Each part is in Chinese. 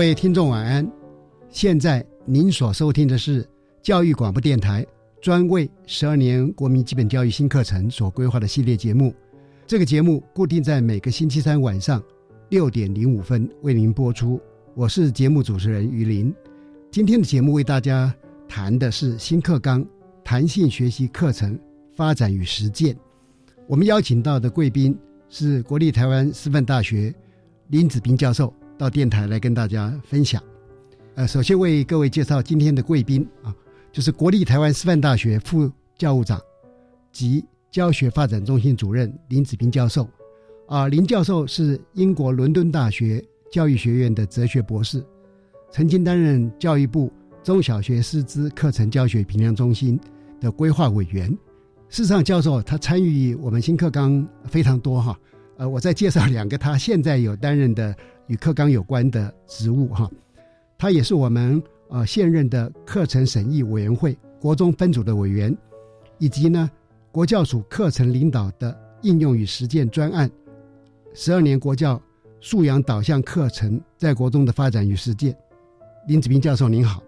各位听众晚安，现在您所收听的是教育广播电台专为十二年国民基本教育新课程所规划的系列节目。这个节目固定在每个星期三晚上六点零五分为您播出。我是节目主持人于林。今天的节目为大家谈的是新课纲弹性学习课程发展与实践。我们邀请到的贵宾是国立台湾师范大学林子斌教授。到电台来跟大家分享。呃，首先为各位介绍今天的贵宾啊，就是国立台湾师范大学副教务长及教学发展中心主任林子斌教授。啊，林教授是英国伦敦大学教育学院的哲学博士，曾经担任教育部中小学师资课程教学评量中心的规划委员。事实上，教授他参与我们新课纲非常多哈。呃，我再介绍两个他现在有担任的。与课纲有关的职务，哈，他也是我们呃现任的课程审议委员会国中分组的委员，以及呢国教署课程领导的应用与实践专案，十二年国教素养导向课程在国中的发展与实践。林子斌教授您好，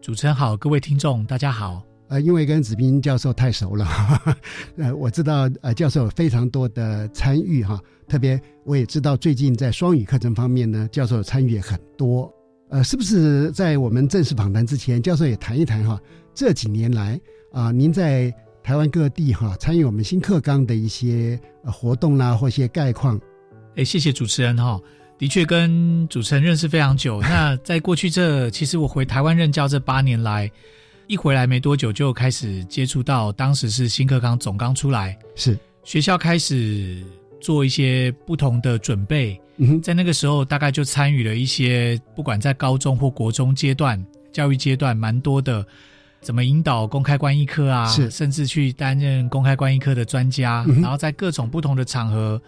主持人好，各位听众大家好。呃，因为跟子斌教授太熟了，呃，我知道呃教授有非常多的参与哈，特别我也知道最近在双语课程方面呢，教授参与也很多。呃，是不是在我们正式访谈之前，教授也谈一谈哈？这几年来啊，您在台湾各地哈参与我们新课纲的一些活动啦，或一些概况。哎，谢谢主持人哈，的确跟主持人认识非常久。那在过去这，其实我回台湾任教这八年来。一回来没多久，就开始接触到，当时是新课纲总纲出来，是学校开始做一些不同的准备。在那个时候，大概就参与了一些，不管在高中或国中阶段教育阶段，蛮多的，怎么引导公开观益课啊，是甚至去担任公开观益课的专家，然后在各种不同的场合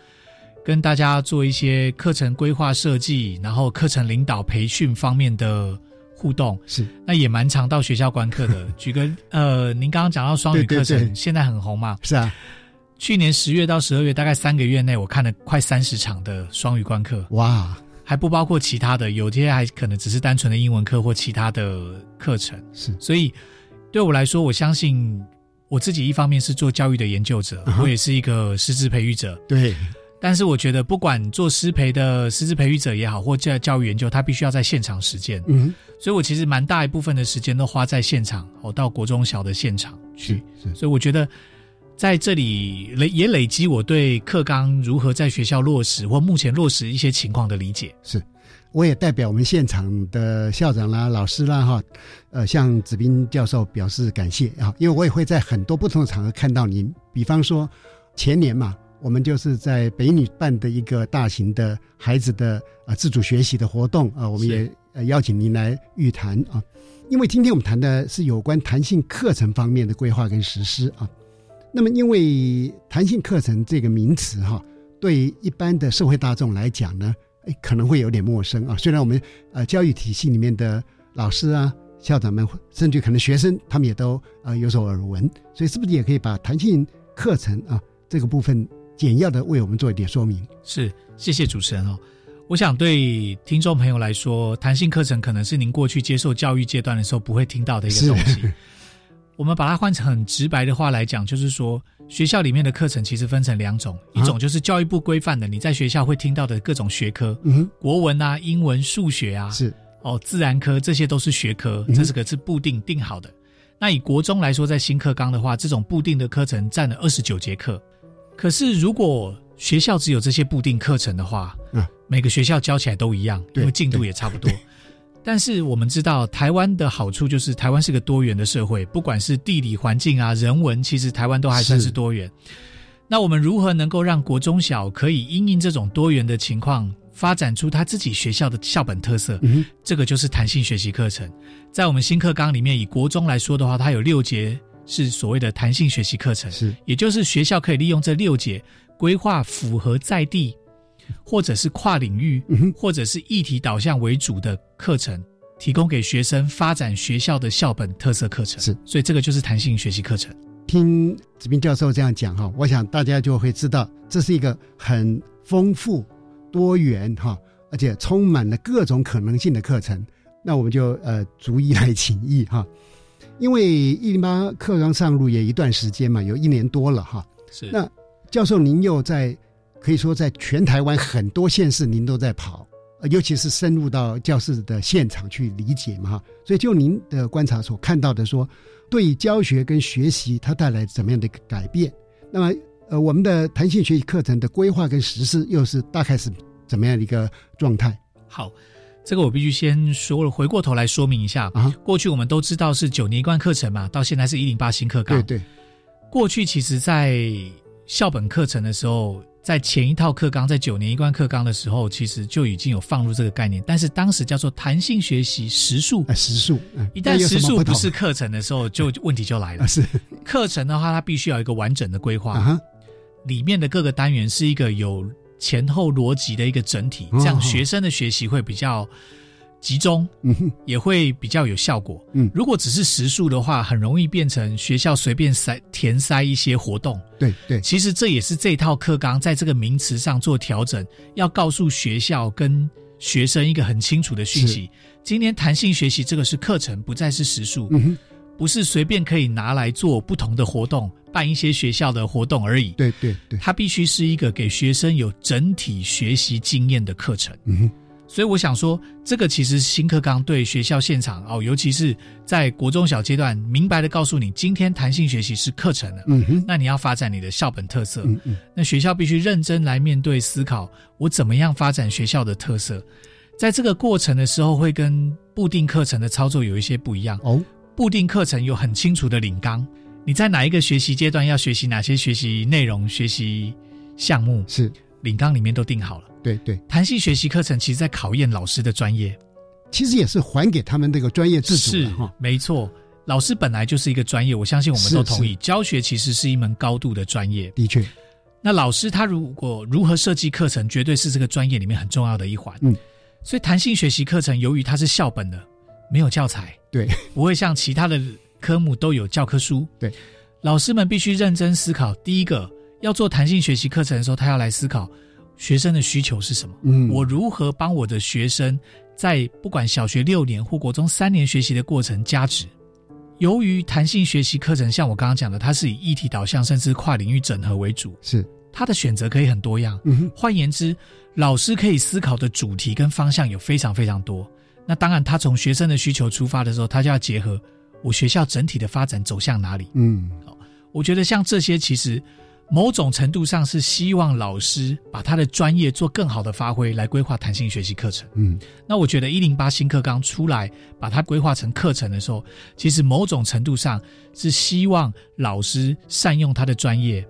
跟大家做一些课程规划设计，然后课程领导培训方面的。互动是，那也蛮常到学校观课的。举个呃，您刚刚讲到双语课程，现在很红嘛？是啊，去年十月到十二月，大概三个月内，我看了快三十场的双语观课。哇，还不包括其他的，有些还可能只是单纯的英文课或其他的课程。是，所以对我来说，我相信我自己一方面是做教育的研究者，我也是一个师资培育者。对。但是我觉得，不管做师培的师资培育者也好，或教教育研究，他必须要在现场实践。嗯，所以我其实蛮大一部分的时间都花在现场，我到国中小的现场去。所以我觉得在这里累也累积我对课纲如何在学校落实或目前落实一些情况的理解。是，我也代表我们现场的校长啦、老师啦，哈，呃，向子斌教授表示感谢啊，因为我也会在很多不同的场合看到您，比方说前年嘛。我们就是在北女办的一个大型的孩子的啊自主学习的活动啊，我们也呃邀请您来预谈啊，因为今天我们谈的是有关弹性课程方面的规划跟实施啊。那么，因为弹性课程这个名词哈，对一般的社会大众来讲呢，哎可能会有点陌生啊。虽然我们呃教育体系里面的老师啊、校长们，甚至可能学生，他们也都呃有所耳闻。所以，是不是也可以把弹性课程啊这个部分简要的为我们做一点说明？是，谢谢主持人哦。我想对听众朋友来说，弹性课程可能是您过去接受教育阶段的时候不会听到的一个东西。我们把它换成很直白的话来讲，就是说学校里面的课程其实分成两种，一种就是教育部规范的，你在学校会听到的各种学科，嗯，国文啊、英文、数学啊，是哦，自然科这些都是学科，这是个是固定定好的。那以国中来说，在新课纲的话，这种固定的课程占了二十九节课。可是如果学校只有这些固定课程的话，嗯，每个学校教起来都一样，因为进度也差不多。但是我们知道，台湾的好处就是台湾是个多元的社会，不管是地理环境啊、人文，其实台湾都还算是多元。那我们如何能够让国中小可以因应这种多元的情况，发展出他自己学校的校本特色？嗯，这个就是弹性学习课程。在我们新课纲里面，以国中来说的话，它有六节是所谓的弹性学习课程，是，也就是学校可以利用这六节。规划符合在地，或者是跨领域，或者是议题导向为主的课程，提供给学生发展学校的校本特色课程。是，所以这个就是弹性学习课程。听子斌教授这样讲哈，我想大家就会知道，这是一个很丰富、多元哈，而且充满了各种可能性的课程。那我们就呃逐一来请益哈，因为一零八课纲上路也一段时间嘛，有一年多了哈。是那。教授，您又在可以说在全台湾很多县市，您都在跑，尤其是深入到教室的现场去理解嘛哈。所以就您的观察所看到的，说对教学跟学习它带来怎么样的一个改变？那么呃，我们的弹性学习课程的规划跟实施又是大概是怎么样的一个状态？好，这个我必须先说了，回过头来说明一下啊。过去我们都知道是九年一贯课程嘛，到现在是一零八新课纲。对对，过去其实在校本课程的时候，在前一套课纲，在九年一贯课纲的时候，其实就已经有放入这个概念，但是当时叫做弹性学习时数，时数，一旦时数不是课程的时候，就问题就来了。是。课程的话，它必须要一个完整的规划，里面的各个单元是一个有前后逻辑的一个整体，这样学生的学习会比较。集中，嗯，也会比较有效果。嗯，如果只是时数的话，很容易变成学校随便塞填塞一些活动。对对，其实这也是这套课纲在这个名词上做调整，要告诉学校跟学生一个很清楚的讯息：今天弹性学习这个是课程，不再是时数，嗯不是随便可以拿来做不同的活动，办一些学校的活动而已。对对对，它必须是一个给学生有整体学习经验的课程。嗯哼。所以我想说，这个其实新课纲对学校现场哦，尤其是在国中小阶段，明白的告诉你，今天弹性学习是课程了。嗯哼，那你要发展你的校本特色。嗯嗯，那学校必须认真来面对思考，我怎么样发展学校的特色。在这个过程的时候，会跟固定课程的操作有一些不一样哦。固定课程有很清楚的领纲，你在哪一个学习阶段要学习哪些学习内容、学习项目，是领纲里面都定好了。对对，弹性学习课程其实在考验老师的专业，其实也是还给他们这个专业自主是哈，没错，老师本来就是一个专业，我相信我们都同意，教学其实是一门高度的专业。的确，那老师他如果如何设计课程，绝对是这个专业里面很重要的一环。嗯，所以弹性学习课程由于它是校本的，没有教材，对，不会像其他的科目都有教科书。对，老师们必须认真思考，第一个要做弹性学习课程的时候，他要来思考。学生的需求是什么？嗯，我如何帮我的学生在不管小学六年或国中三年学习的过程加值？由于弹性学习课程，像我刚刚讲的，它是以议题导向甚至跨领域整合为主，是它的选择可以很多样。嗯，换言之，老师可以思考的主题跟方向有非常非常多。那当然，他从学生的需求出发的时候，他就要结合我学校整体的发展走向哪里。嗯，好，我觉得像这些其实。某种程度上是希望老师把他的专业做更好的发挥，来规划弹性学习课程。嗯，那我觉得一零八新课纲出来，把它规划成课程的时候，其实某种程度上是希望老师善用他的专业，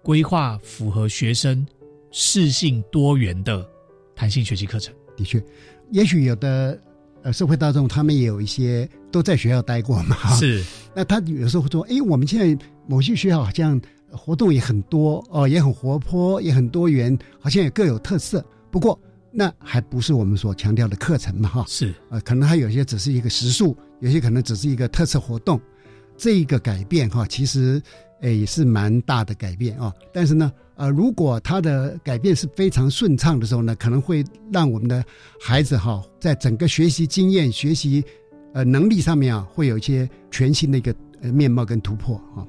规划符合学生适性多元的弹性学习课程。的确，也许有的呃社会大众他们也有一些都在学校待过嘛，是。那他有时候会说：“哎，我们现在某些学校好像。”活动也很多哦，也很活泼，也很多元，好像也各有特色。不过那还不是我们所强调的课程嘛，哈，是，呃，可能它有些只是一个时数，有些可能只是一个特色活动，这一个改变哈，其实诶也是蛮大的改变啊。但是呢，呃，如果它的改变是非常顺畅的时候呢，可能会让我们的孩子哈，在整个学习经验、学习呃能力上面啊，会有一些全新的一个呃面貌跟突破啊。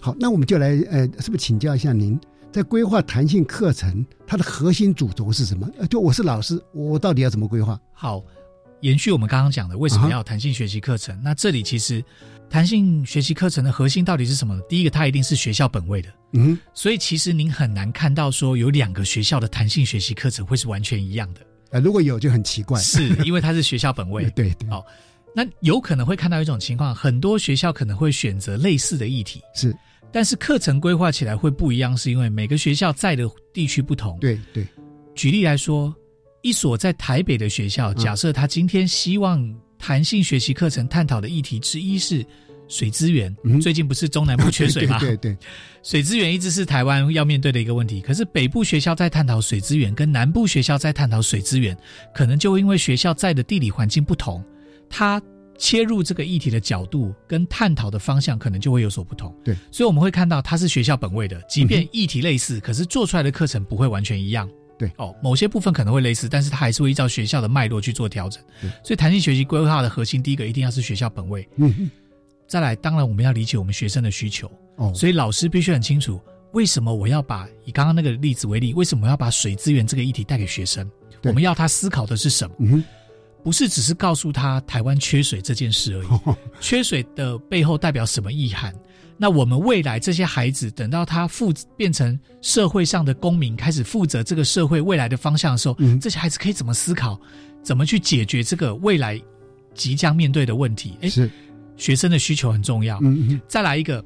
好，那我们就来呃，是不是请教一下您？在规划弹性课程，它的核心主轴是什么？呃，就我是老师，我到底要怎么规划？好，延续我们刚刚讲的，为什么要弹性学习课程？那这里其实弹性学习课程的核心到底是什么？第一个，它一定是学校本位的。嗯，所以其实您很难看到说有两个学校的弹性学习课程会是完全一样的。呃，如果有就很奇怪，是因为它是学校本位。对对。好，那有可能会看到一种情况，很多学校可能会选择类似的议题。是。但是课程规划起来会不一样，是因为每个学校在的地区不同。对对，举例来说，一所在台北的学校，假设他今天希望弹性学习课程探讨的议题之一是水资源。最近不是中南部缺水吗？对对，水资源一直是台湾要面对的一个问题。可是北部学校在探讨水资源，跟南部学校在探讨水资源，可能就因为学校在的地理环境不同，它。切入这个议题的角度跟探讨的方向可能就会有所不同。对，所以我们会看到它是学校本位的，即便议题类似，可是做出来的课程不会完全一样。对，哦，某些部分可能会类似，但是它还是会依照学校的脉络去做调整。所以弹性学习规划的核心，第一个一定要是学校本位。嗯，再来，当然我们要理解我们学生的需求。哦，所以老师必须很清楚，为什么我要把以刚刚那个例子为例，为什么要把水资源这个议题带给学生？我们要他思考的是什么？嗯。不是只是告诉他台湾缺水这件事而已，缺水的背后代表什么意涵？那我们未来这些孩子等到他负变成社会上的公民，开始负责这个社会未来的方向的时候，这些孩子可以怎么思考？怎么去解决这个未来即将面对的问题？哎，是学生的需求很重要。嗯嗯。再来一个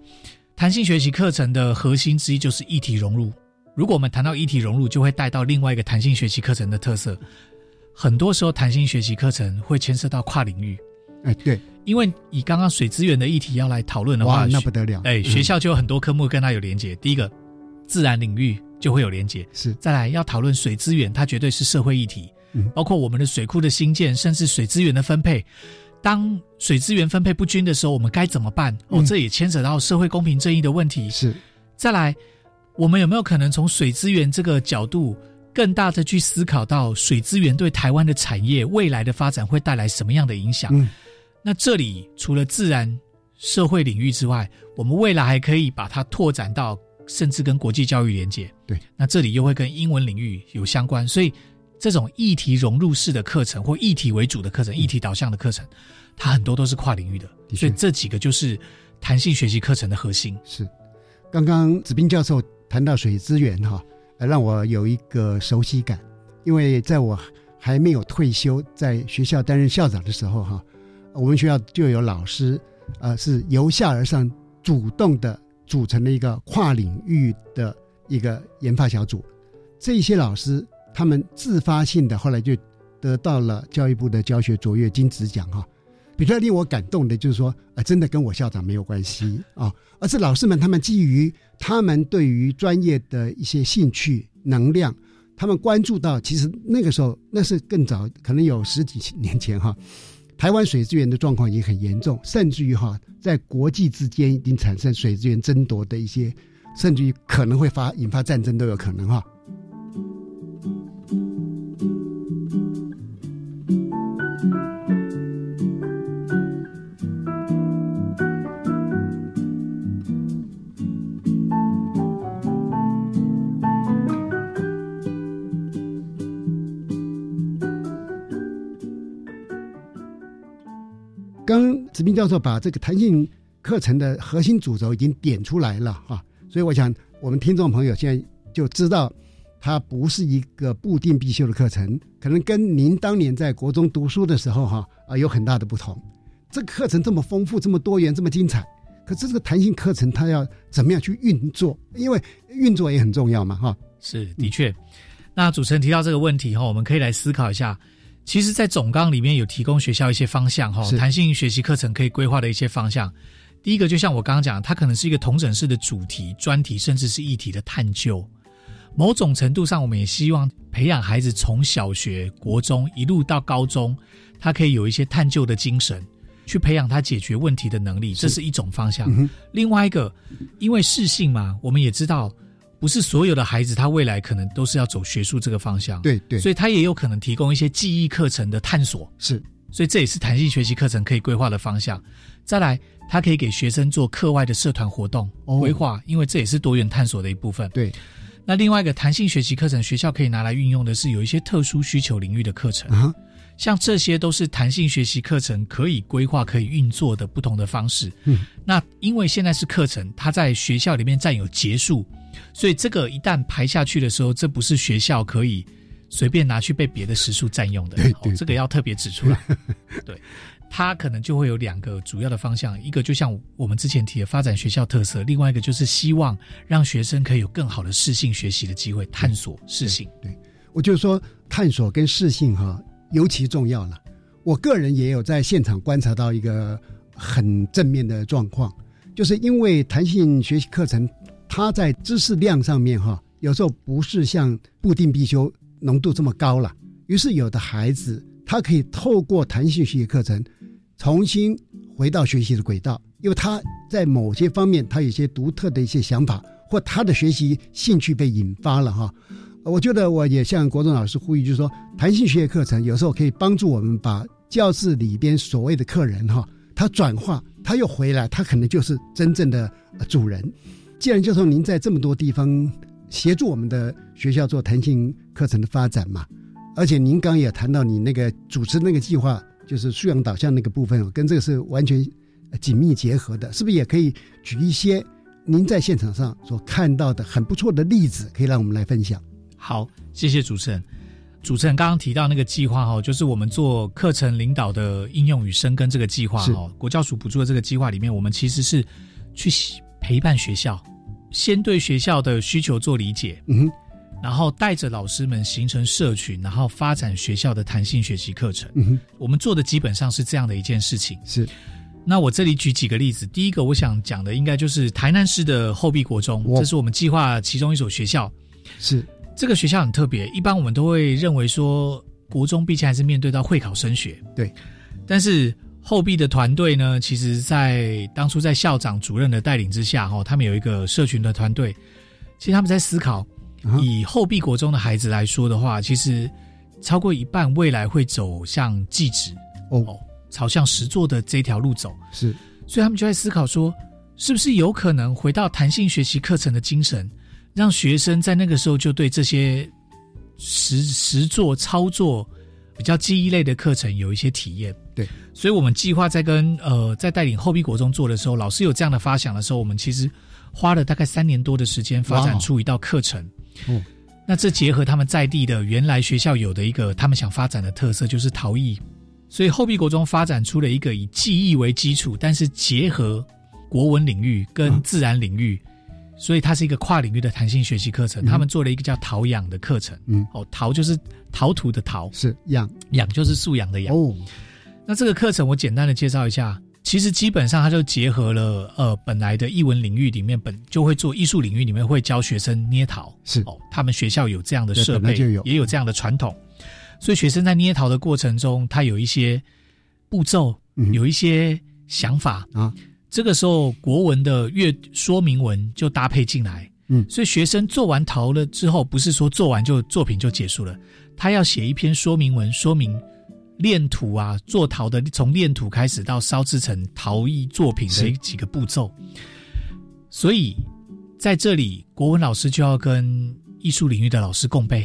弹性学习课程的核心之一就是议题融入。如果我们谈到议题融入，就会带到另外一个弹性学习课程的特色。很多时候，弹性学习课程会牵涉到跨领域。哎，对，因为以刚刚水资源的议题要来讨论的话，那不得了。哎，学校就有很多科目跟它有连结。第一个，自然领域就会有连结。是，再来要讨论水资源，它绝对是社会议题。嗯，包括我们的水库的新建，甚至水资源的分配。当水资源分配不均的时候，我们该怎么办？哦，这也牵扯到社会公平正义的问题。是，再来，我们有没有可能从水资源这个角度？更大的去思考到水资源对台湾的产业未来的发展会带来什么样的影响？嗯，那这里除了自然社会领域之外，我们未来还可以把它拓展到甚至跟国际教育连接。对，那这里又会跟英文领域有相关，所以这种议题融入式的课程或议题为主的课程、议题导向的课程，它很多都是跨领域的。所以这几个就是弹性学习课程的核心。是，刚刚子斌教授谈到水资源哈。让我有一个熟悉感，因为在我还没有退休，在学校担任校长的时候，哈，我们学校就有老师，呃，是由下而上主动的组成了一个跨领域的一个研发小组。这些老师他们自发性的后来就得到了教育部的教学卓越金质奖，哈。比较令我感动的就是说，呃，真的跟我校长没有关系 啊，而是老师们他们基于。他们对于专业的一些兴趣、能量，他们关注到，其实那个时候那是更早，可能有十几年前哈，台湾水资源的状况已经很严重，甚至于哈，在国际之间已经产生水资源争夺的一些，甚至于可能会发引发战争都有可能哈。教授把这个弹性课程的核心主轴已经点出来了哈，所以我想我们听众朋友现在就知道，它不是一个固定必修的课程，可能跟您当年在国中读书的时候哈啊有很大的不同。这个课程这么丰富、这么多元、这么精彩，可是这个弹性课程它要怎么样去运作？因为运作也很重要嘛哈。是的确，那主持人提到这个问题哈，我们可以来思考一下。其实，在总纲里面有提供学校一些方向哈，弹性学习课程可以规划的一些方向。第一个，就像我刚刚讲，它可能是一个同整式的主题、专题，甚至是议题的探究。某种程度上，我们也希望培养孩子从小学、国中一路到高中，他可以有一些探究的精神，去培养他解决问题的能力，这是一种方向。另外一个，因为适性嘛，我们也知道，不是所有的孩子他未来可能都是要走学术这个方向，对对，所以他也有可能提供一些记忆课程的探索，是，所以这也是弹性学习课程可以规划的方向。再来，他可以给学生做课外的社团活动规划，因为这也是多元探索的一部分。对。那另外一个弹性学习课程，学校可以拿来运用的是有一些特殊需求领域的课程，像这些都是弹性学习课程可以规划、可以运作的不同的方式。嗯，那因为现在是课程，它在学校里面占有结束，所以这个一旦排下去的时候，这不是学校可以随便拿去被别的时数占用的。对对，这个要特别指出来。对。它可能就会有两个主要的方向，一个就像我们之前提的发展学校特色，另外一个就是希望让学生可以有更好的适性学习的机会，探索适性。对，我就是说探索跟适性哈尤其重要了。我个人也有在现场观察到一个很正面的状况，就是因为弹性学习课程，它在知识量上面哈有时候不是像固定必修浓度这么高了，于是有的孩子他可以透过弹性学习课程。重新回到学习的轨道，因为他在某些方面他有些独特的一些想法，或他的学习兴趣被引发了哈。我觉得我也向国中老师呼吁，就是说弹性学习课程有时候可以帮助我们把教室里边所谓的客人哈，他转化，他又回来，他可能就是真正的主人。既然教授您在这么多地方协助我们的学校做弹性课程的发展嘛，而且您刚也谈到你那个主持那个计划。就是素养导向那个部分，跟这个是完全紧密结合的，是不是也可以举一些您在现场上所看到的很不错的例子，可以让我们来分享？好，谢谢主持人。主持人刚刚提到那个计划哈，就是我们做课程领导的应用与生根这个计划哈，国教署补助的这个计划里面，我们其实是去陪伴学校，先对学校的需求做理解。嗯。然后带着老师们形成社群，然后发展学校的弹性学习课程。嗯，我们做的基本上是这样的一件事情。是，那我这里举几个例子。第一个，我想讲的应该就是台南市的后壁国中，这是我们计划其中一所学校。是，这个学校很特别。一般我们都会认为说，国中毕竟还是面对到会考升学。对，但是后壁的团队呢，其实在当初在校长主任的带领之下，哈，他们有一个社群的团队，其实他们在思考。以后壁国中的孩子来说的话，其实超过一半未来会走向技职哦，朝向实作的这条路走。是，所以他们就在思考说，是不是有可能回到弹性学习课程的精神，让学生在那个时候就对这些实实作操作比较记忆类的课程有一些体验。对，所以我们计划在跟呃在带领后壁国中做的时候，老师有这样的发想的时候，我们其实花了大概三年多的时间发展出一道课程。哦，那这结合他们在地的原来学校有的一个他们想发展的特色，就是陶艺，所以后壁国中发展出了一个以记忆为基础，但是结合国文领域跟自然领域，所以它是一个跨领域的弹性学习课程。他们做了一个叫陶养的课程，嗯，哦，陶就是陶土的陶，是养。养就是素养的养。哦，那这个课程我简单的介绍一下。其实基本上，它就结合了呃本来的艺文领域里面本就会做艺术领域里面会教学生捏陶，是。哦，他们学校有这样的设备，也有这样的传统，所以学生在捏陶的过程中，他有一些步骤，有一些想法啊。这个时候，国文的阅说明文就搭配进来，嗯，所以学生做完陶了之后，不是说做完就作品就结束了，他要写一篇说明文说明。炼土啊，做陶的从炼土开始到烧制成陶艺作品的几个步骤，所以在这里国文老师就要跟艺术领域的老师共备。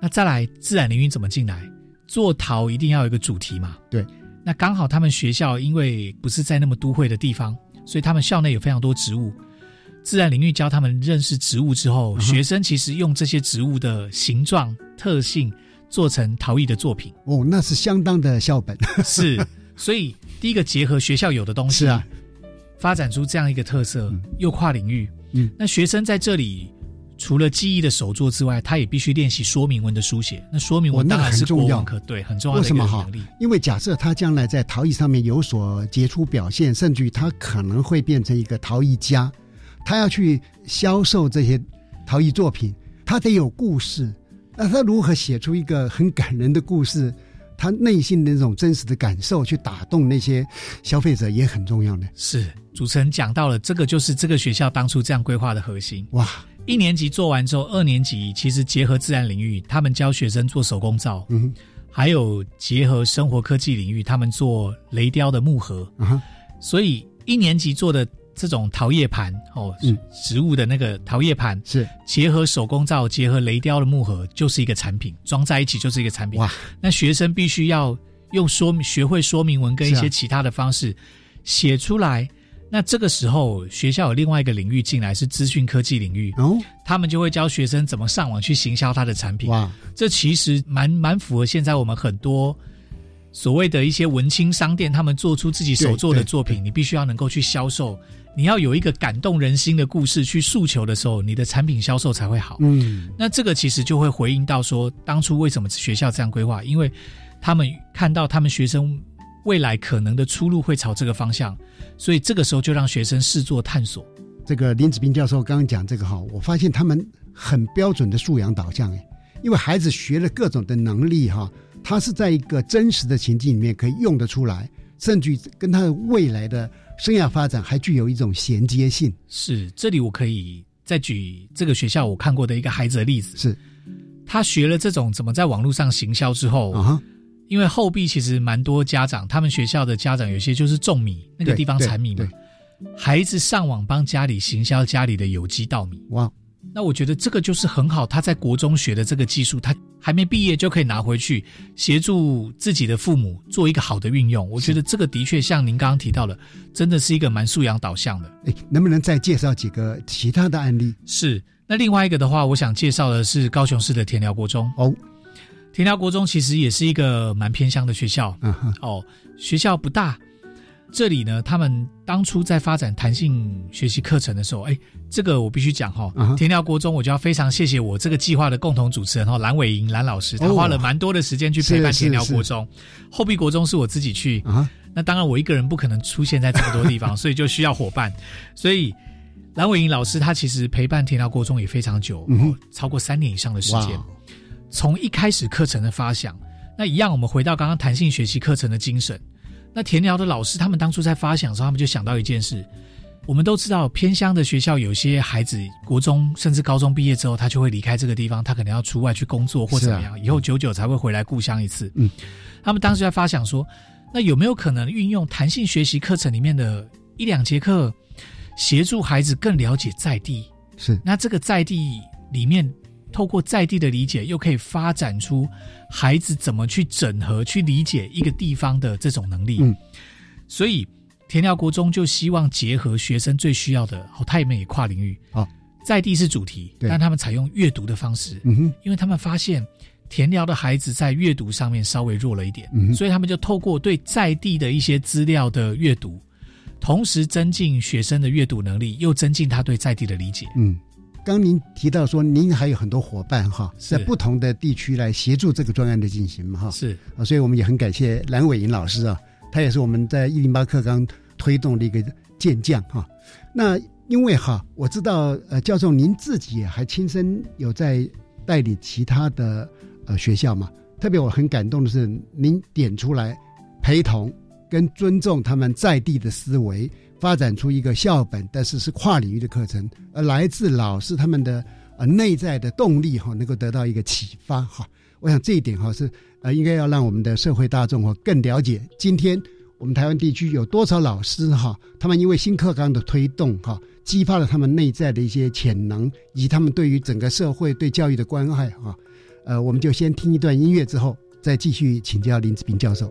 那再来自然领域怎么进来？做陶一定要有一个主题嘛？对。那刚好他们学校因为不是在那么都会的地方，所以他们校内有非常多植物。自然领域教他们认识植物之后，学生其实用这些植物的形状特性。做成陶艺的作品哦，那是相当的校本 是，所以第一个结合学校有的东西是啊，发展出这样一个特色，又跨领域。嗯，那学生在这里除了记忆的手作之外，他也必须练习说明文的书写。那说明文当然是重要，对，很重要的一个能力。因为假设他将来在陶艺上面有所杰出表现，甚至于他可能会变成一个陶艺家，他要去销售这些陶艺作品。他得有故事。那他如何写出一个很感人的故事？他内心的那种真实的感受，去打动那些消费者也很重要的。是主持人讲到了，这个就是这个学校当初这样规划的核心。哇！一年级做完之后，二年级其实结合自然领域，他们教学生做手工皂，嗯，还有结合生活科技领域，他们做雷雕的木盒。所以一年级做的。这种陶叶盘哦，植物的那个陶叶盘是结合手工皂、结合雷雕的木盒，就是一个产品，装在一起就是一个产品。哇！那学生必须要用说，学会说明文跟一些其他的方式写出来。那这个时候，学校有另外一个领域进来，是资讯科技领域哦，他们就会教学生怎么上网去行销他的产品。哇！这其实蛮蛮符合现在我们很多。所谓的一些文青商店，他们做出自己手做的作品，你必须要能够去销售，你要有一个感动人心的故事去诉求的时候，你的产品销售才会好。嗯，那这个其实就会回应到说，当初为什么学校这样规划？因为他们看到他们学生未来可能的出路会朝这个方向，所以这个时候就让学生试做探索。这个林子斌教授刚刚讲这个哈，我发现他们很标准的素养导向哎，因为孩子学了各种的能力哈。他是在一个真实的情境里面可以用得出来，甚至跟他的未来的生涯发展还具有一种衔接性。是，这里我可以再举这个学校我看过的一个孩子的例子。是，他学了这种怎么在网络上行销之后，啊，因为后壁其实蛮多家长，他们学校的家长有些就是种米，那个地方产米嘛，孩子上网帮家里行销家里的有机稻米。哇。那我觉得这个就是很好，他在国中学的这个技术，他还没毕业就可以拿回去协助自己的父母做一个好的运用。我觉得这个的确像您刚刚提到的，真的是一个蛮素养导向的。哎，能不能再介绍几个其他的案例？是。那另外一个的话，我想介绍的是高雄市的田寮国中。哦，田寮国中其实也是一个蛮偏乡的学校。嗯哼。哦，学校不大。这里呢，他们当初在发展弹性学习课程的时候，哎，这个我必须讲哈，田寮国中我就要非常谢谢我这个计划的共同主持人哈，蓝伟莹蓝老师，他花了蛮多的时间去陪伴田寮国中。后壁国中是我自己去，那当然我一个人不可能出现在这么多地方，所以就需要伙伴。所以蓝伟莹老师他其实陪伴田寮国中也非常久，超过三年以上的时间。从一开始课程的发想，那一样我们回到刚刚弹性学习课程的精神。那田寮的老师，他们当初在发想的时候，他们就想到一件事。我们都知道，偏乡的学校有些孩子，国中甚至高中毕业之后，他就会离开这个地方，他可能要出外去工作或怎么样，以后久久才会回来故乡一次。嗯，他们当时在发想说，那有没有可能运用弹性学习课程里面的一两节课，协助孩子更了解在地？是，那这个在地里面。透过在地的理解，又可以发展出孩子怎么去整合、去理解一个地方的这种能力。嗯，所以田寮国中就希望结合学生最需要的，哦，他们也跨领域啊，在地是主题，但他们采用阅读的方式。嗯哼，因为他们发现田寮的孩子在阅读上面稍微弱了一点，所以他们就透过对在地的一些资料的阅读，同时增进学生的阅读能力，又增进他对在地的理解。嗯。刚您提到说，您还有很多伙伴哈，在不同的地区来协助这个专案的进行嘛哈，是啊，所以我们也很感谢蓝伟银老师啊，他也是我们在一零八课纲推动的一个健将哈。那因为哈，我知道呃，教授您自己还亲身有在带领其他的呃学校嘛，特别我很感动的是，您点出来陪同跟尊重他们在地的思维。发展出一个校本，但是是跨领域的课程，而来自老师他们的呃内在的动力哈，能够得到一个启发哈。我想这一点哈是呃应该要让我们的社会大众哈更了解，今天我们台湾地区有多少老师哈，他们因为新课纲的推动哈，激发了他们内在的一些潜能，以及他们对于整个社会对教育的关爱哈。呃，我们就先听一段音乐之后，再继续请教林志斌教授。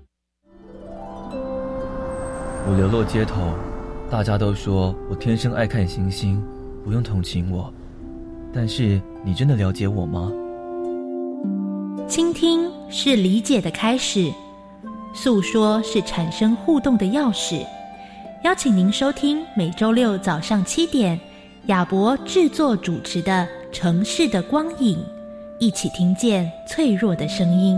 我流落街头，大家都说我天生爱看星星，不用同情我。但是你真的了解我吗？倾听是理解的开始，诉说是产生互动的钥匙。邀请您收听每周六早上七点，亚博制作主持的《城市的光影》，一起听见脆弱的声音。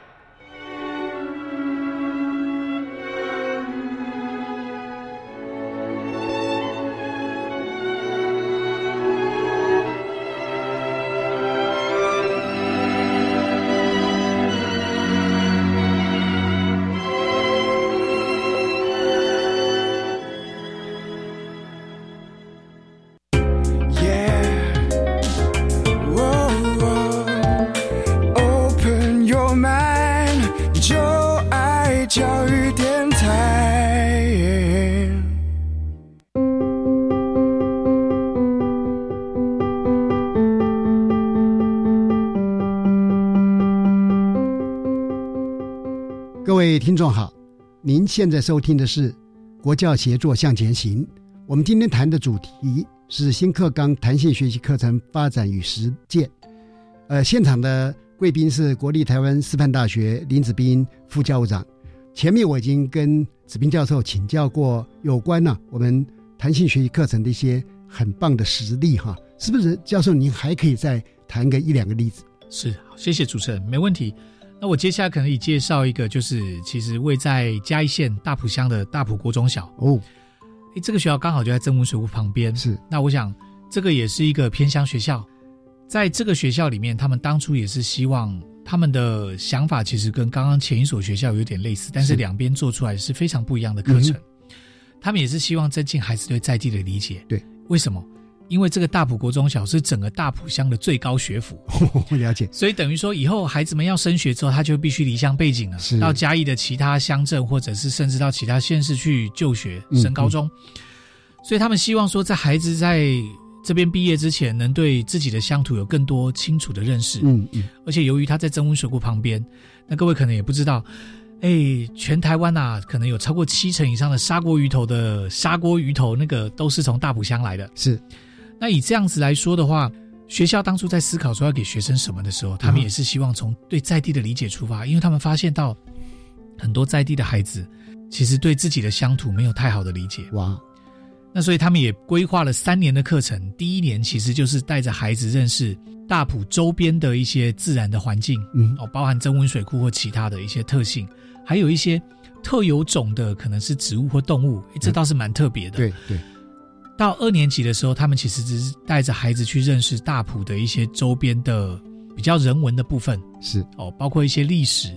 听众好，您现在收听的是国教协作向前行。我们今天谈的主题是新课纲弹性学习课程发展与实践。呃，现场的贵宾是国立台湾师范大学林子斌副教务长。前面我已经跟子斌教授请教过有关呢我们弹性学习课程的一些很棒的实例哈，是不是？教授，您还可以再谈个一两个例子？是，谢谢主持人，没问题。那我接下来可能以介绍一个，就是其实位在嘉义县大埔乡的大埔国中小哦，哎，这个学校刚好就在曾文水库旁边。是，那我想这个也是一个偏乡学校，在这个学校里面，他们当初也是希望他们的想法其实跟刚刚前一所学校有点类似，但是两边做出来是非常不一样的课程。他们也是希望增进孩子对在地的理解。对，为什么？因为这个大埔国中小是整个大埔乡的最高学府，我 了解。所以等于说，以后孩子们要升学之后，他就必须离乡背景了，到嘉义的其他乡镇，或者是甚至到其他县市去就学升高中。所以他们希望说，在孩子在这边毕业之前，能对自己的乡土有更多清楚的认识。嗯嗯。而且由于他在增温水库旁边，那各位可能也不知道，哎，全台湾呐，可能有超过七成以上的砂锅鱼头的砂锅鱼头，那个都是从大埔乡来的。是。那以这样子来说的话，学校当初在思考说要给学生什么的时候，他们也是希望从对在地的理解出发，因为他们发现到很多在地的孩子其实对自己的乡土没有太好的理解。哇！那所以他们也规划了三年的课程，第一年其实就是带着孩子认识大埔周边的一些自然的环境，嗯，哦，包含增温水库或其他的一些特性，还有一些特有种的可能是植物或动物，这倒是蛮特别的。对对。到二年级的时候，他们其实只是带着孩子去认识大埔的一些周边的比较人文的部分，是哦，包括一些历史。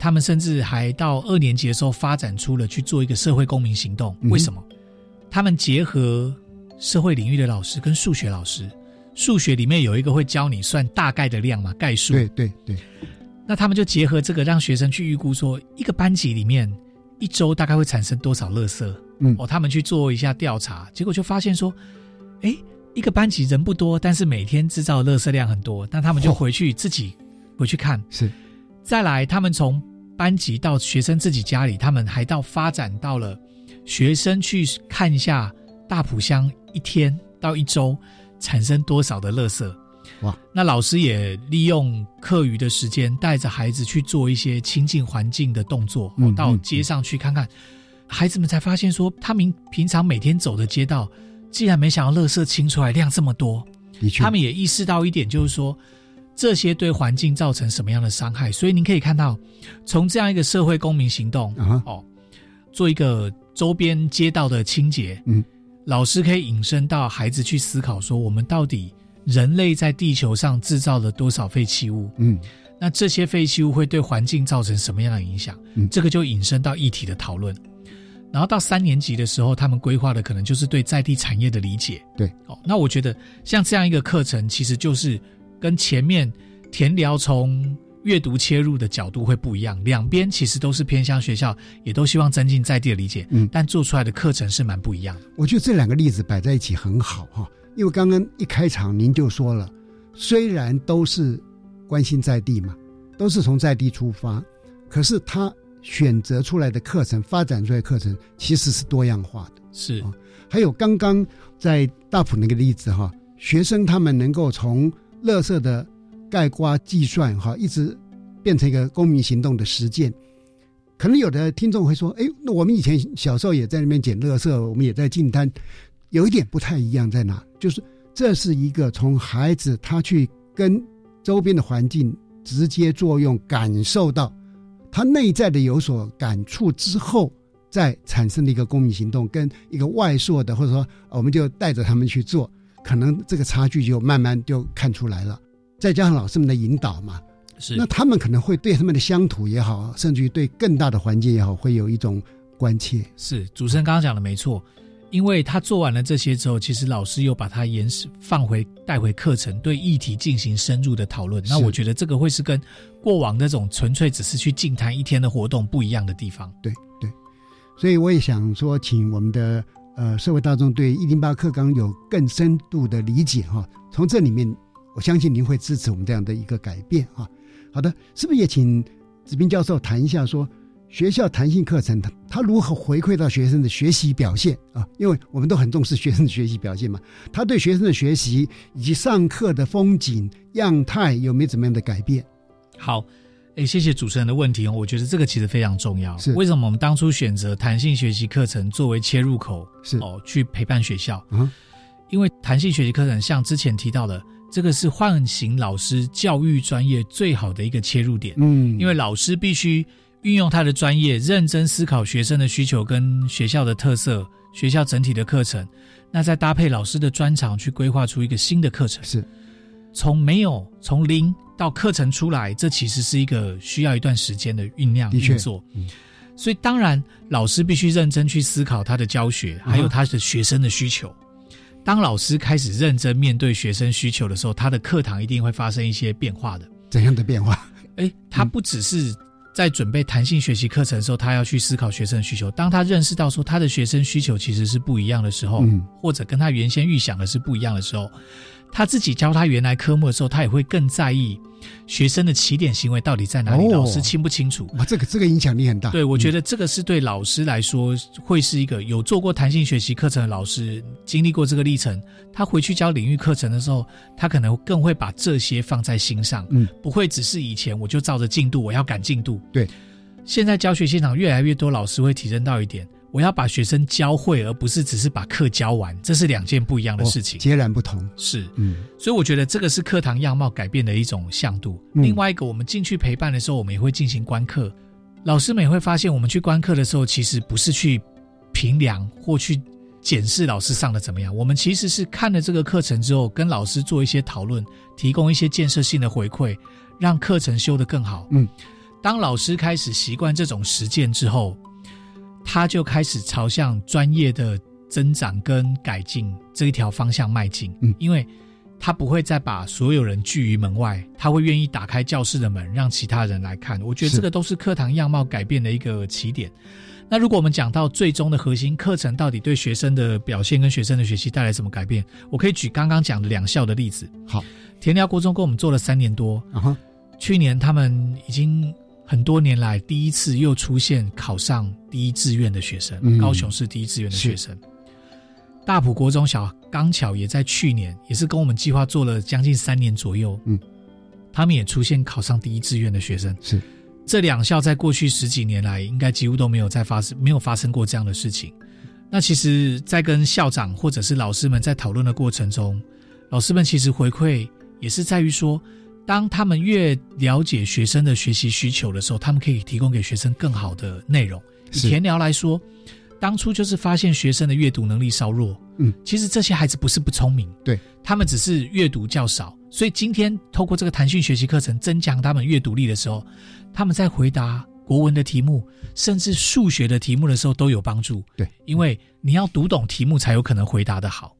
他们甚至还到二年级的时候发展出了去做一个社会公民行动。为什么？他们结合社会领域的老师跟数学老师，数学里面有一个会教你算大概的量嘛，概数。对对对。那他们就结合这个，让学生去预估说，一个班级里面一周大概会产生多少垃圾。嗯，哦，他们去做一下调查，结果就发现说，哎，一个班级人不多，但是每天制造垃圾量很多，那他们就回去自己回去看。是，再来，他们从班级到学生自己家里，他们还到发展到了学生去看一下大埔乡一天到一周产生多少的垃圾。哇！那老师也利用课余的时间，带着孩子去做一些亲近环境的动作，嗯到街上去看看。孩子们才发现说，他们平常每天走的街道，既然没想到垃圾清出来量这么多。的确，他们也意识到一点，就是说这些对环境造成什么样的伤害。所以您可以看到，从这样一个社会公民行动，啊哦，做一个周边街道的清洁，嗯，老师可以引申到孩子去思考说，我们到底人类在地球上制造了多少废弃物？嗯，那这些废弃物会对环境造成什么样的影响？嗯，这个就引申到议题的讨论。然后到三年级的时候，他们规划的可能就是对在地产业的理解。对，哦，那我觉得像这样一个课程，其实就是跟前面田寮从阅读切入的角度会不一样。两边其实都是偏向学校，也都希望增进在地的理解。嗯，但做出来的课程是蛮不一样的。我觉得这两个例子摆在一起很好哈，因为刚刚一开场您就说了，虽然都是关心在地嘛，都是从在地出发，可是他选择出来的课程、发展出来的课程其实是多样化的。是，还有刚刚在大埔那个例子哈，学生他们能够从乐色的概括计算哈，一直变成一个公民行动的实践。可能有的听众会说：“哎，那我们以前小时候也在那边捡垃圾，我们也在进摊，有一点不太一样在哪？就是这是一个从孩子他去跟周边的环境直接作用，感受到他内在的有所感触之后，再产生的一个公民行动，跟一个外硕的，或者说我们就带着他们去做，可能这个差距就慢慢就看出来了。再加上老师们的引导嘛。”是，那他们可能会对他们的乡土也好，甚至于对更大的环境也好，会有一种关切。是主持人刚刚讲的没错，因为他做完了这些之后，其实老师又把他延时放回带回课程，对议题进行深入的讨论。那我觉得这个会是跟过往那种纯粹只是去静谈一天的活动不一样的地方。对对，所以我也想说，请我们的呃社会大众对一零八课纲有更深度的理解哈。从这里面，我相信您会支持我们这样的一个改变哈。好的，是不是也请子斌教授谈一下说学校弹性课程它它如何回馈到学生的学习表现啊？因为我们都很重视学生的学习表现嘛，他对学生的学习以及上课的风景样态有没有怎么样的改变？好，哎，谢谢主持人的问题哦，我觉得这个其实非常重要。是为什么我们当初选择弹性学习课程作为切入口？是哦，去陪伴学校。嗯，因为弹性学习课程像之前提到的。这个是唤醒老师教育专业最好的一个切入点，嗯，因为老师必须运用他的专业，认真思考学生的需求跟学校的特色，学校整体的课程，那再搭配老师的专长去规划出一个新的课程。是，从没有从零到课程出来，这其实是一个需要一段时间的酝酿运作。嗯，所以当然老师必须认真去思考他的教学，还有他的学生的需求。当老师开始认真面对学生需求的时候，他的课堂一定会发生一些变化的。怎样的变化？哎，他不只是在准备弹性学习课程的时候，他要去思考学生的需求。当他认识到说他的学生需求其实是不一样的时候，嗯，或者跟他原先预想的是不一样的时候，他自己教他原来科目的时候，他也会更在意学生的起点行为到底在哪里，哦、老师清不清楚？哇，这个这个影响力很大。对，我觉得这个是对老师来说会是一个有做过弹性学习课程的老师，经历过这个历程，他回去教领域课程的时候，他可能更会把这些放在心上，嗯，不会只是以前我就照着进度，我要赶进度。对，现在教学现场越来越多老师会提升到一点。我要把学生教会，而不是只是把课教完，这是两件不一样的事情，哦、截然不同。是，嗯，所以我觉得这个是课堂样貌改变的一种向度。嗯、另外一个，我们进去陪伴的时候，我们也会进行观课，老师们也会发现，我们去观课的时候，其实不是去评量或去检视老师上的怎么样，我们其实是看了这个课程之后，跟老师做一些讨论，提供一些建设性的回馈，让课程修得更好。嗯，当老师开始习惯这种实践之后。他就开始朝向专业的增长跟改进这一条方向迈进，嗯，因为他不会再把所有人拒于门外，他会愿意打开教室的门，让其他人来看。我觉得这个都是课堂样貌改变的一个起点。那如果我们讲到最终的核心课程，到底对学生的表现跟学生的学习带来什么改变？我可以举刚刚讲的两校的例子。好，田寮国中跟我们做了三年多，去年他们已经。很多年来，第一次又出现考上第一志愿的学生，嗯、高雄市第一志愿的学生。大埔国中小刚巧也在去年，也是跟我们计划做了将近三年左右，嗯，他们也出现考上第一志愿的学生。是这两校在过去十几年来，应该几乎都没有再发生，没有发生过这样的事情。那其实，在跟校长或者是老师们在讨论的过程中，老师们其实回馈也是在于说，当他们越了解学生的学习需求的时候，他们可以提供给学生更好的内容。以田寮来说。当初就是发现学生的阅读能力稍弱，嗯，其实这些孩子不是不聪明，对。他们只是阅读较少，所以今天透过这个弹性学习课程增强他们阅读力的时候，他们在回答国文的题目，甚至数学的题目的时候都有帮助，对，因为你要读懂题目才有可能回答的好，嗯，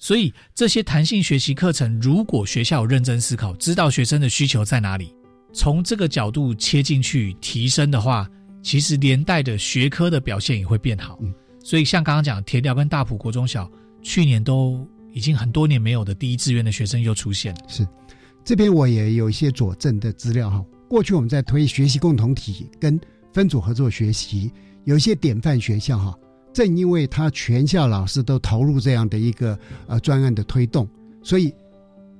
所以这些弹性学习课程，如果学校有认真思考，知道学生的需求在哪里，从这个角度切进去提升的话。其实连带的学科的表现也会变好，所以像刚刚讲，田寮跟大埔国中小去年都已经很多年没有的第一志愿的学生又出现了。是，这边我也有一些佐证的资料哈。过去我们在推学习共同体跟分组合作学习，有一些典范学校哈，正因为他全校老师都投入这样的一个呃专案的推动，所以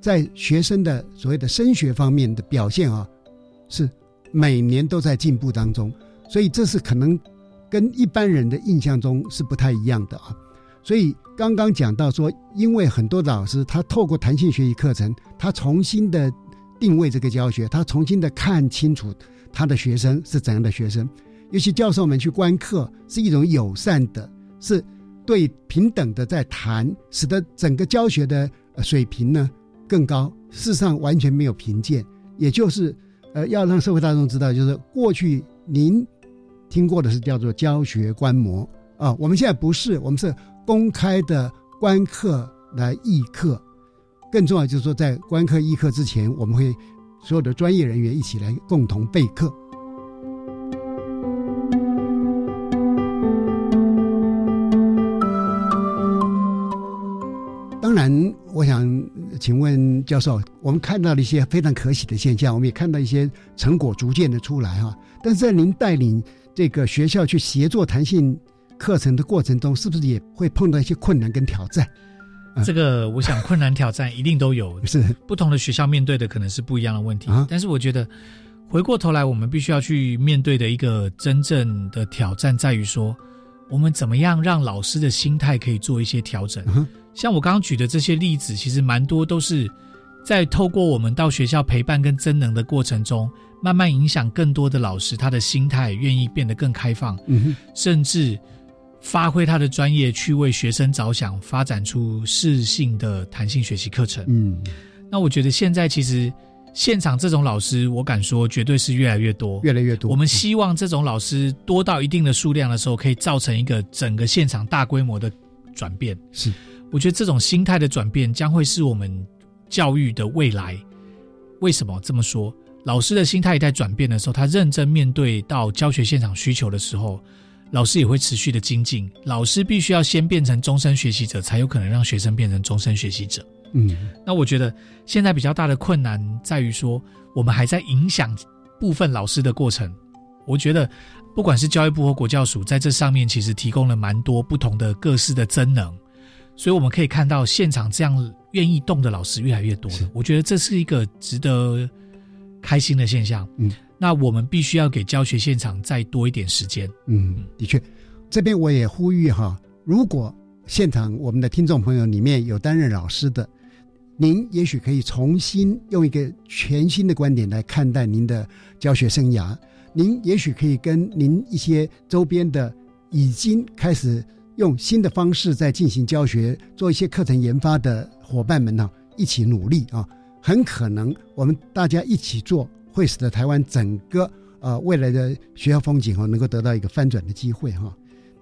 在学生的所谓的升学方面的表现啊，是每年都在进步当中。所以这是可能跟一般人的印象中是不太一样的啊。所以刚刚讲到说，因为很多老师他透过弹性学习课程，他重新的定位这个教学，他重新的看清楚他的学生是怎样的学生。尤其教授们去观课是一种友善的，是对平等的在谈，使得整个教学的水平呢更高。事实上完全没有贫贱，也就是呃要让社会大众知道，就是过去您。听过的是叫做教学观摩啊，我们现在不是，我们是公开的观课来议课，更重要就是说，在观课议课之前，我们会所有的专业人员一起来共同备课。当然，我想请问教授，我们看到了一些非常可喜的现象，我们也看到一些成果逐渐的出来哈，但是在您带领。这个学校去协作弹性课程的过程中，是不是也会碰到一些困难跟挑战？这个我想困难挑战一定都有，是不同的学校面对的可能是不一样的问题。但是我觉得回过头来，我们必须要去面对的一个真正的挑战，在于说我们怎么样让老师的心态可以做一些调整。像我刚刚举的这些例子，其实蛮多都是在透过我们到学校陪伴跟增能的过程中。慢慢影响更多的老师，他的心态愿意变得更开放，嗯，甚至发挥他的专业去为学生着想，发展出适性的弹性学习课程。嗯，那我觉得现在其实现场这种老师，我敢说绝对是越来越多，越来越多。我们希望这种老师多到一定的数量的时候，可以造成一个整个现场大规模的转变。是，我觉得这种心态的转变将会是我们教育的未来。为什么这么说？老师的心态在转变的时候，他认真面对到教学现场需求的时候，老师也会持续的精进。老师必须要先变成终身学习者，才有可能让学生变成终身学习者。嗯，那我觉得现在比较大的困难在于说，我们还在影响部分老师的过程。我觉得，不管是教育部或国教署在这上面，其实提供了蛮多不同的各式的增能，所以我们可以看到现场这样愿意动的老师越来越多了。我觉得这是一个值得。开心的现象，嗯，那我们必须要给教学现场再多一点时间，嗯，的确，这边我也呼吁哈，如果现场我们的听众朋友里面有担任老师的，您也许可以重新用一个全新的观点来看待您的教学生涯，您也许可以跟您一些周边的已经开始用新的方式在进行教学、做一些课程研发的伙伴们呢，一起努力啊。很可能我们大家一起做，会使得台湾整个呃未来的学校风景哈能够得到一个翻转的机会哈。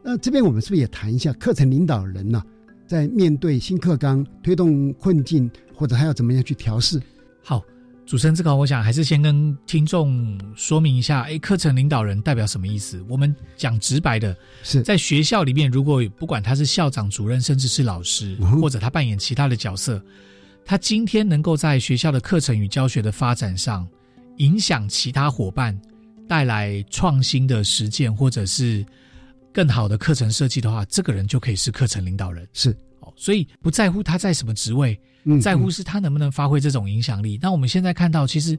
那这边我们是不是也谈一下课程领导人呢？在面对新课纲推动困境，或者还要怎么样去调试？好，主持人这个我想还是先跟听众说明一下，哎，课程领导人代表什么意思？我们讲直白的，是在学校里面，如果不管他是校长、主任，甚至是老师，或者他扮演其他的角色。他今天能够在学校的课程与教学的发展上，影响其他伙伴，带来创新的实践，或者是更好的课程设计的话，这个人就可以是课程领导人。是，所以不在乎他在什么职位，在乎是他能不能发挥这种影响力。那我们现在看到，其实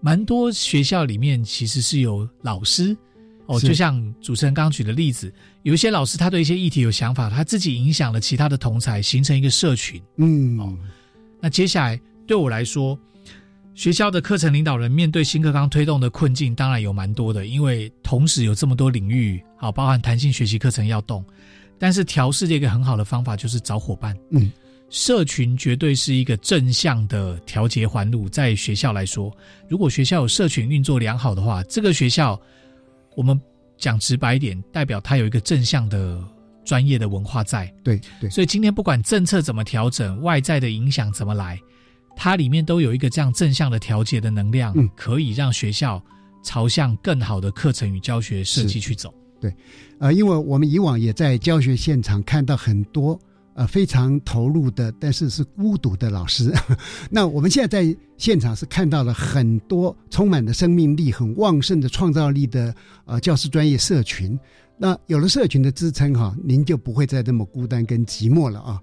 蛮多学校里面其实是有老师哦，就像主持人刚刚举的例子，有一些老师他对一些议题有想法，他自己影响了其他的同才，形成一个社群。嗯，哦，那接下来对我来说。学校的课程领导人面对新课纲推动的困境，当然有蛮多的，因为同时有这么多领域，好，包含弹性学习课程要动，但是调试的一个很好的方法就是找伙伴，嗯，社群绝对是一个正向的调节环路。在学校来说，如果学校有社群运作良好的话，这个学校，我们讲直白一点，代表它有一个正向的专业的文化在，对对，所以今天不管政策怎么调整，外在的影响怎么来。它里面都有一个这样正向的调节的能量，嗯，可以让学校朝向更好的课程与教学设计去走。对，呃，因为我们以往也在教学现场看到很多呃非常投入的，但是是孤独的老师。那我们现在在现场是看到了很多充满了生命力、很旺盛的创造力的呃教师专业社群。那有了社群的支撑哈，您就不会再那么孤单跟寂寞了啊。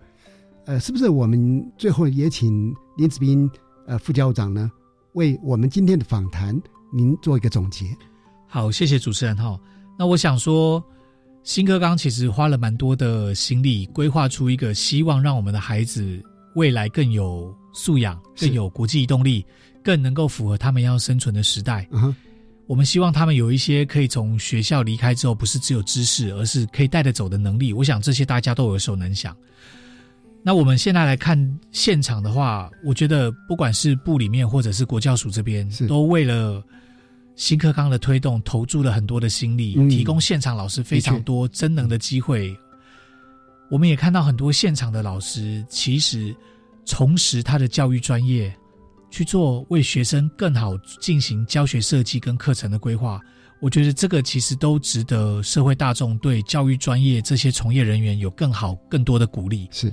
呃，是不是我们最后也请林子斌呃副校长呢，为我们今天的访谈您做一个总结？好，谢谢主持人哈。那我想说，新课纲其实花了蛮多的心力，规划出一个希望让我们的孩子未来更有素养、更有国际移动力、更能够符合他们要生存的时代。嗯，我们希望他们有一些可以从学校离开之后，不是只有知识，而是可以带得走的能力。我想这些大家都耳熟能详。那我们现在来看现场的话，我觉得不管是部里面或者是国教署这边，都为了新课纲的推动投注了很多的心力，提供现场老师非常多真能的机会。我们也看到很多现场的老师，其实重拾他的教育专业，去做为学生更好进行教学设计跟课程的规划。我觉得这个其实都值得社会大众对教育专业这些从业人员有更好、更多的鼓励。是。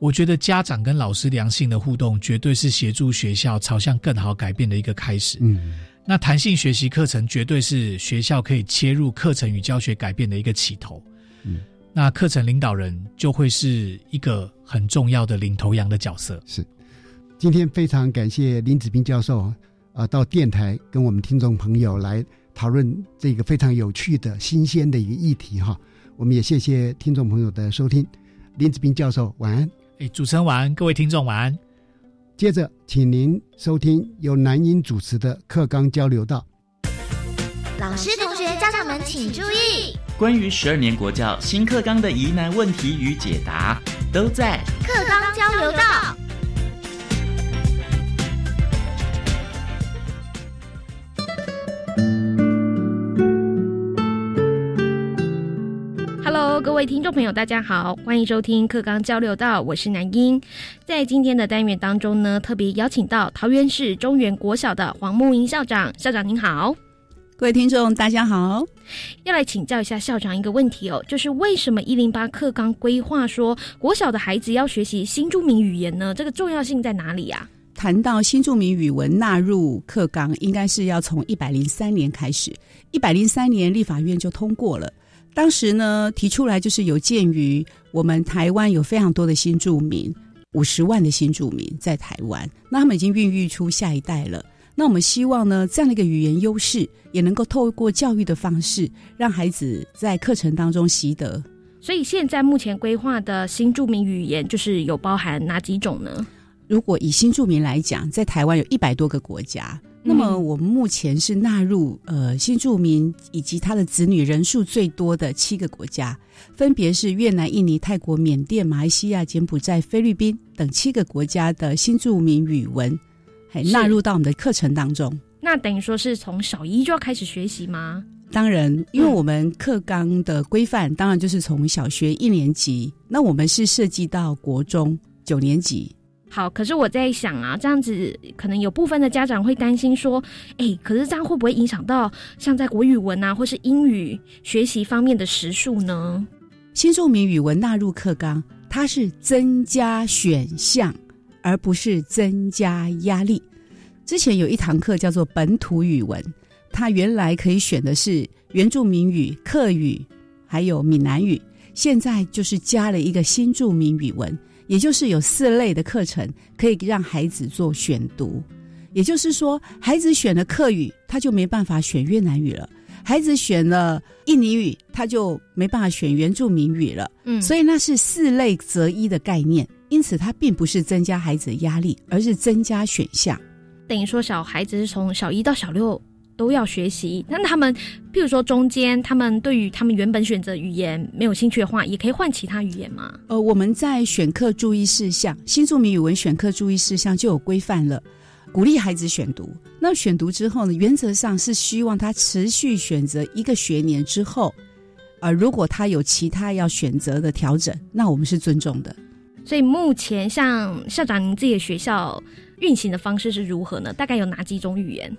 我觉得家长跟老师良性的互动，绝对是协助学校朝向更好改变的一个开始。嗯，那弹性学习课程绝对是学校可以切入课程与教学改变的一个起头。嗯，那课程领导人就会是一个很重要的领头羊的角色。是，今天非常感谢林子斌教授啊，到电台跟我们听众朋友来讨论这个非常有趣的新鲜的一个议题哈。我们也谢谢听众朋友的收听，林子斌教授晚安。哎，主持人晚安，各位听众晚安。接着，请您收听由南音主持的课纲交流道。老师、同学、家长们请注意，关于十二年国教新课纲的疑难问题与解答，都在课纲交流道。各位听众朋友，大家好，欢迎收听课纲交流道，我是南英。在今天的单元当中呢，特别邀请到桃园市中原国小的黄木英校长，校长您好。各位听众大家好，要来请教一下校长一个问题哦，就是为什么一零八课纲规划说国小的孩子要学习新著名语言呢？这个重要性在哪里呀？谈到新著名语文纳入课纲，应该是要从一百零三年开始，一百零三年立法院就通过了。当时呢，提出来就是有鉴于我们台湾有非常多的新住民，五十万的新住民在台湾，那他们已经孕育出下一代了。那我们希望呢，这样的一个语言优势，也能够透过教育的方式，让孩子在课程当中习得。所以现在目前规划的新著名语言，就是有包含哪几种呢？如果以新住民来讲，在台湾有一百多个国家。那么我们目前是纳入呃新住民以及他的子女人数最多的七个国家，分别是越南、印尼、泰国、缅甸、马来西亚、柬埔寨、菲律宾等七个国家的新住民语文，还纳入到我们的课程当中。那等于说是从小一就要开始学习吗？当然，因为我们课纲的规范，当然就是从小学一年级，那我们是涉及到国中九年级。好，可是我在想啊，这样子可能有部分的家长会担心说，哎，可是这样会不会影响到像在国语文啊，或是英语学习方面的时数呢？新著名语文纳入课纲，它是增加选项，而不是增加压力。之前有一堂课叫做本土语文，它原来可以选的是原住民语、客语，还有闽南语，现在就是加了一个新著名语文。也就是有四类的课程可以让孩子做选读。也就是说，孩子选了课语，他就没办法选越南语了；孩子选了印尼语，他就没办法选原住民语了。嗯，所以那是四类择一的概念。因此，它并不是增加孩子的压力，而是增加选项。等于说，小孩子是从小一到小六都要学习。那他们，譬如说中间，他们对于他们原本选择语言没有兴趣的话，也可以换其他语言吗？呃，我们在选课注意事项，新著名语文选课注意事项就有规范了，鼓励孩子选读。那选读之后呢，原则上是希望他持续选择一个学年之后，呃，如果他有其他要选择的调整，那我们是尊重的。所以目前，像校长您自己的学校运行的方式是如何呢？大概有哪几种语言？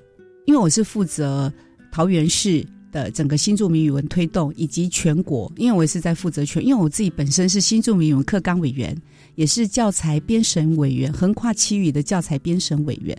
因为我是负责桃园市的整个新著名语文推动，以及全国，因为我也是在负责全，因为我自己本身是新著名语文课纲委员，也是教材编审委员，横跨七语的教材编审委员。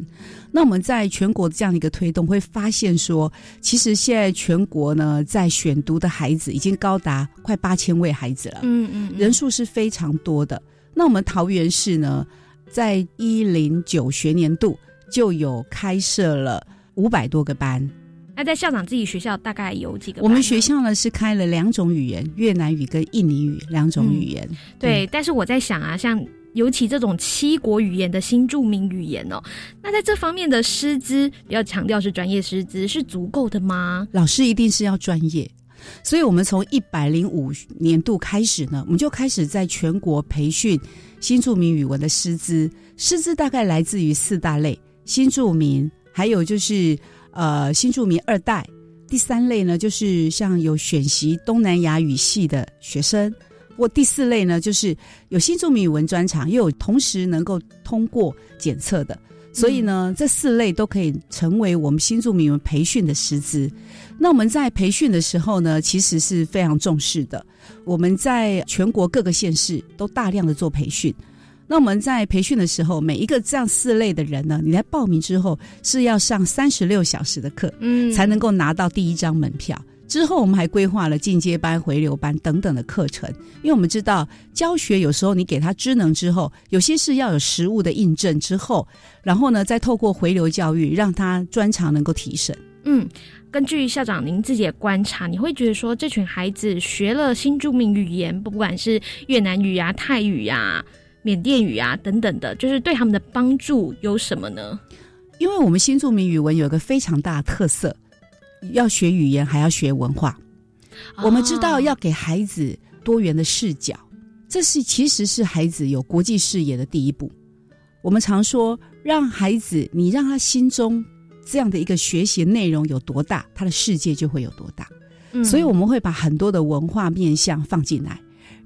那我们在全国这样的一个推动，会发现说，其实现在全国呢，在选读的孩子已经高达快八千位孩子了，嗯嗯，人数是非常多的。那我们桃园市呢，在一零九学年度就有开设了五百多个班。那在校长自己学校大概有几个？我们学校呢是开了两种语言，越南语跟印尼语两种语言。对，但是我在想啊，像尤其这种七国语言的新著名语言哦，那在这方面的师资，要强调是专业师资是足够的吗？老师一定是要专业。所以，我们从一百零五年度开始呢，我们就开始在全国培训新著名语文的师资。师资大概来自于四大类：新著名，还有就是呃新住民二代。第三类呢，就是像有选习东南亚语系的学生；或第四类呢，就是有新住民语文专长，又有同时能够通过检测的。所以呢，这四类都可以成为我们新著名文培训的师资。那我们在培训的时候呢，其实是非常重视的。我们在全国各个县市都大量的做培训。那我们在培训的时候，每一个这样四类的人呢，你来报名之后是要上三十六小时的课，嗯，才能够拿到第一张门票。之后，我们还规划了进阶班、回流班等等的课程，因为我们知道教学有时候你给他知能之后，有些是要有实物的印证之后，然后呢，再透过回流教育，让他专长能够提升。嗯，根据校长您自己的观察，你会觉得说，这群孩子学了新著名语言，不管是越南语啊、泰语啊、缅甸语啊等等的，就是对他们的帮助有什么呢？因为我们新著名语文有一个非常大的特色。要学语言，还要学文化。我们知道要给孩子多元的视角，这是其实是孩子有国际视野的第一步。我们常说，让孩子你让他心中这样的一个学习内容有多大，他的世界就会有多大。所以我们会把很多的文化面向放进来，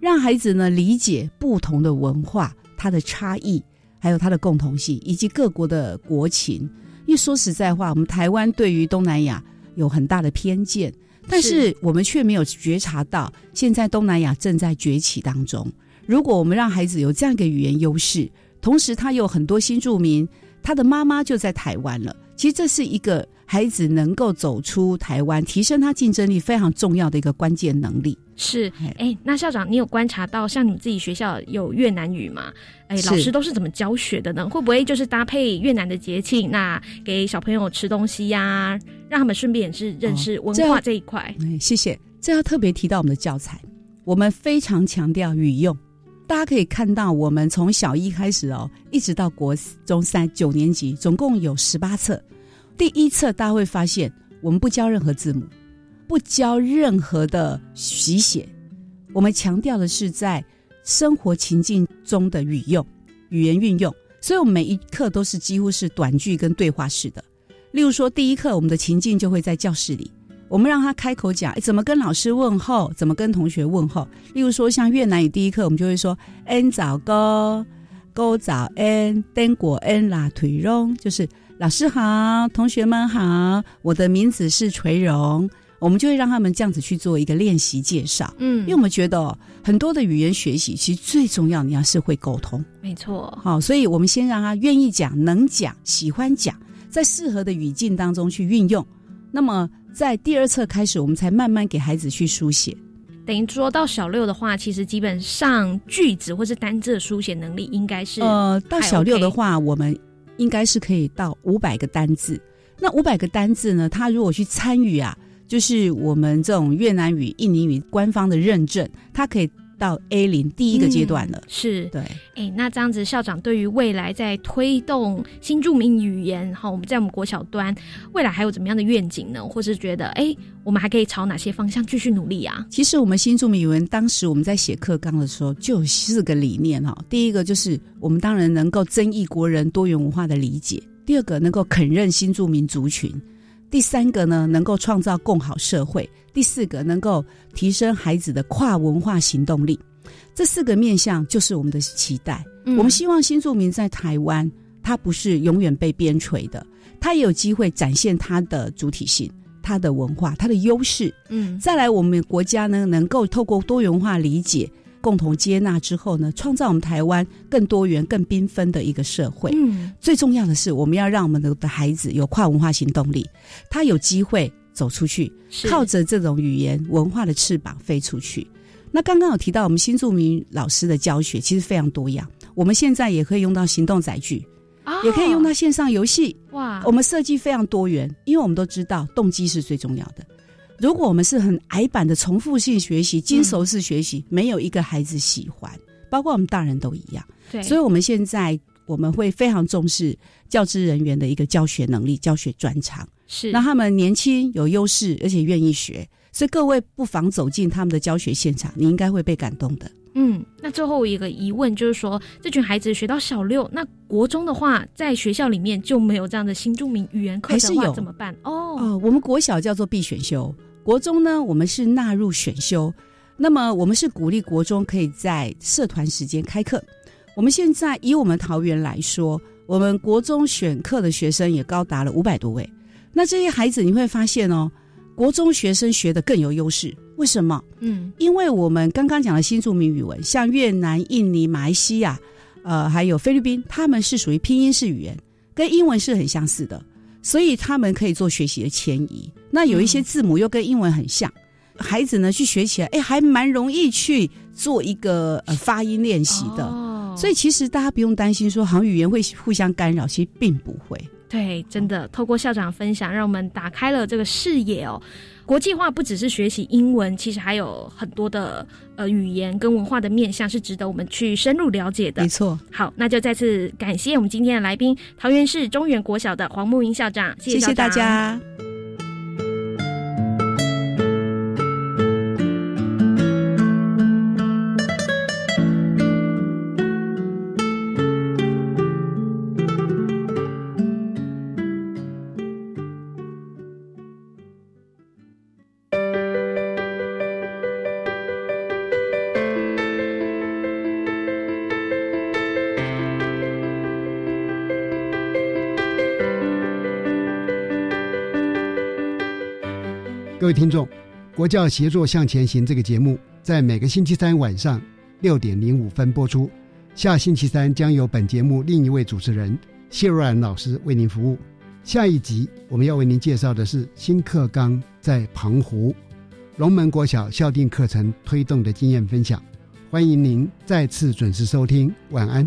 让孩子呢理解不同的文化它的差异，还有它的共同性，以及各国的国情。因为说实在话，我们台湾对于东南亚。有很大的偏见，但是我们却没有觉察到，现在东南亚正在崛起当中。如果我们让孩子有这样一个语言优势，同时他有很多新住民，他的妈妈就在台湾了。其实这是一个孩子能够走出台湾、提升他竞争力非常重要的一个关键能力。是，哎，那校长，你有观察到像你们自己学校有越南语吗？哎，老师都是怎么教学的呢？会不会就是搭配越南的节庆，那给小朋友吃东西呀，让他们顺便也是认识文化这一块？哎，谢谢。这要特别提到我们的教材，我们非常强调语用。大家可以看到，我们从小一开始哦，一直到国中三九年级，总共有十八册。第一册大家会发现，我们不教任何字母。不教任何的习写，我们强调的是在生活情境中的语用、语言运用，所以我们每一课都是几乎是短句跟对话式的。例如说，第一课我们的情境就会在教室里，我们让他开口讲怎么跟老师问候，怎么跟同学问候。例如说，像越南语第一课，我们就会说 “n 早哥，哥早 en，登果 n 啦，腿荣”，就是老师好，同学们好，我的名字是垂荣。我们就会让他们这样子去做一个练习介绍，嗯，因为我们觉得很多的语言学习其实最重要，你要是会沟通，没错，好，所以我们先让他愿意讲、能讲、喜欢讲，在适合的语境当中去运用。那么在第二册开始，我们才慢慢给孩子去书写。等于说到小六的话，其实基本上句子或是单字的书写能力应该是呃，到小六的话，我们应该是可以到五百个单字。那五百个单字呢，他如果去参与啊，就是我们这种越南语、印尼语官方的认证，它可以。到 A 零第一个阶段了，是对。哎，那这样子，校长对于未来在推动新著名语言，哈，我们在我们国小端，未来还有怎么样的愿景呢？或是觉得，哎，我们还可以朝哪些方向继续努力啊？其实，我们新著名语文当时我们在写课纲的时候，就有四个理念哈。第一个就是我们当然能够增益国人多元文化的理解；第二个能够肯认新著名族群；第三个呢，能够创造共好社会。第四个，能够提升孩子的跨文化行动力，这四个面向就是我们的期待。我们希望新住民在台湾，他不是永远被边陲的，他也有机会展现他的主体性、他的文化、他的优势。嗯，再来，我们国家呢，能够透过多元化理解、共同接纳之后呢，创造我们台湾更多元、更缤纷的一个社会。嗯，最重要的是，我们要让我们的的孩子有跨文化行动力，他有机会。走出去，靠着这种语言文化的翅膀飞出去。那刚刚有提到，我们新著名老师的教学其实非常多样。我们现在也可以用到行动载具，也可以用到线上游戏。哇，我们设计非常多元，因为我们都知道动机是最重要的。如果我们是很矮板的重复性学习、精熟式学习，没有一个孩子喜欢，包括我们大人都一样。对，所以我们现在我们会非常重视教职人员的一个教学能力、教学专长。是，那他们年轻有优势，而且愿意学，所以各位不妨走进他们的教学现场，你应该会被感动的。嗯，那最后一个疑问就是说，这群孩子学到小六，那国中的话，在学校里面就没有这样的新著名语言课的话，怎么办？哦哦，我们国小叫做必选修，国中呢，我们是纳入选修。那么我们是鼓励国中可以在社团时间开课。我们现在以我们桃园来说，我们国中选课的学生也高达了五百多位。那这些孩子你会发现哦，国中学生学的更有优势，为什么？嗯，因为我们刚刚讲的新著名语文，像越南、印尼、马来西亚，呃，还有菲律宾，他们是属于拼音式语言，跟英文是很相似的，所以他们可以做学习的迁移。那有一些字母又跟英文很像，孩子呢去学起来，哎，还蛮容易去做一个呃发音练习的。哦，所以其实大家不用担心说好像语言会互相干扰，其实并不会。对，真的，透过校长分享，让我们打开了这个视野哦。国际化不只是学习英文，其实还有很多的呃语言跟文化的面向是值得我们去深入了解的。没错，好，那就再次感谢我们今天的来宾，桃园市中原国小的黄木英校长，谢谢大家。各位听众，国教协作向前行这个节目在每个星期三晚上六点零五分播出。下星期三将由本节目另一位主持人谢若兰老师为您服务。下一集我们要为您介绍的是新课纲在澎湖龙门国小校定课程推动的经验分享。欢迎您再次准时收听，晚安。